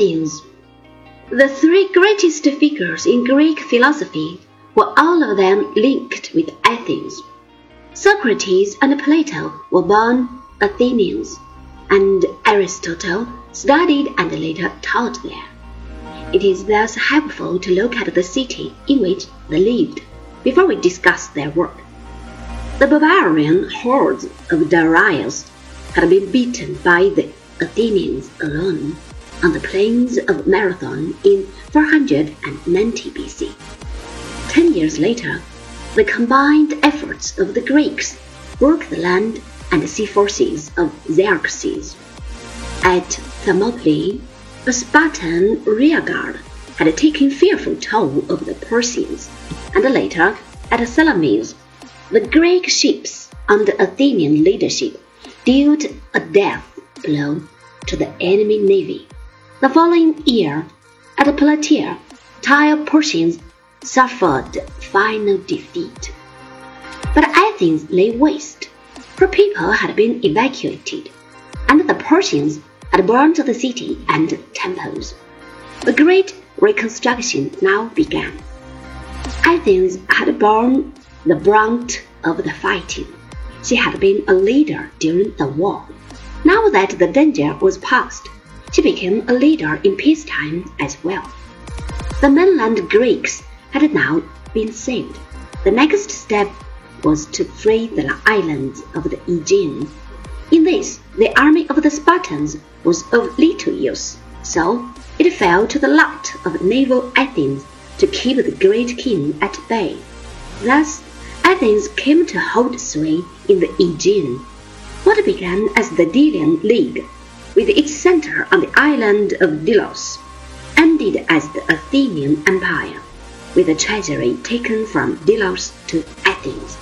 Athens. The three greatest figures in Greek philosophy were all of them linked with Athens. Socrates and Plato were born Athenians, and Aristotle studied and later taught there. It is thus helpful to look at the city in which they lived before we discuss their work. The barbarian hordes of Darius had been beaten by the Athenians alone on the plains of Marathon in 490 BC. Ten years later, the combined efforts of the Greeks broke the land and sea forces of Xerxes. At Thermopylae, a Spartan rearguard had taken fearful toll of the Persians, and later at Salamis, the Greek ships under Athenian leadership dealt a death blow to the enemy navy. The following year, at Plataea, Tyre Persians suffered final defeat. But Athens lay waste. Her people had been evacuated, and the Persians had burned the city and temples. A great reconstruction now began. Athens had borne the brunt of the fighting. She had been a leader during the war. Now that the danger was past, she became a leader in peacetime as well. The mainland Greeks had now been saved. The next step was to free the islands of the Aegean. In this, the army of the Spartans was of little use, so it fell to the lot of naval Athens to keep the great king at bay. Thus, Athens came to hold sway in the Aegean. What began as the Delian League, with its center on the island of Delos, ended as the Athenian Empire, with a treasury taken from Delos to Athens.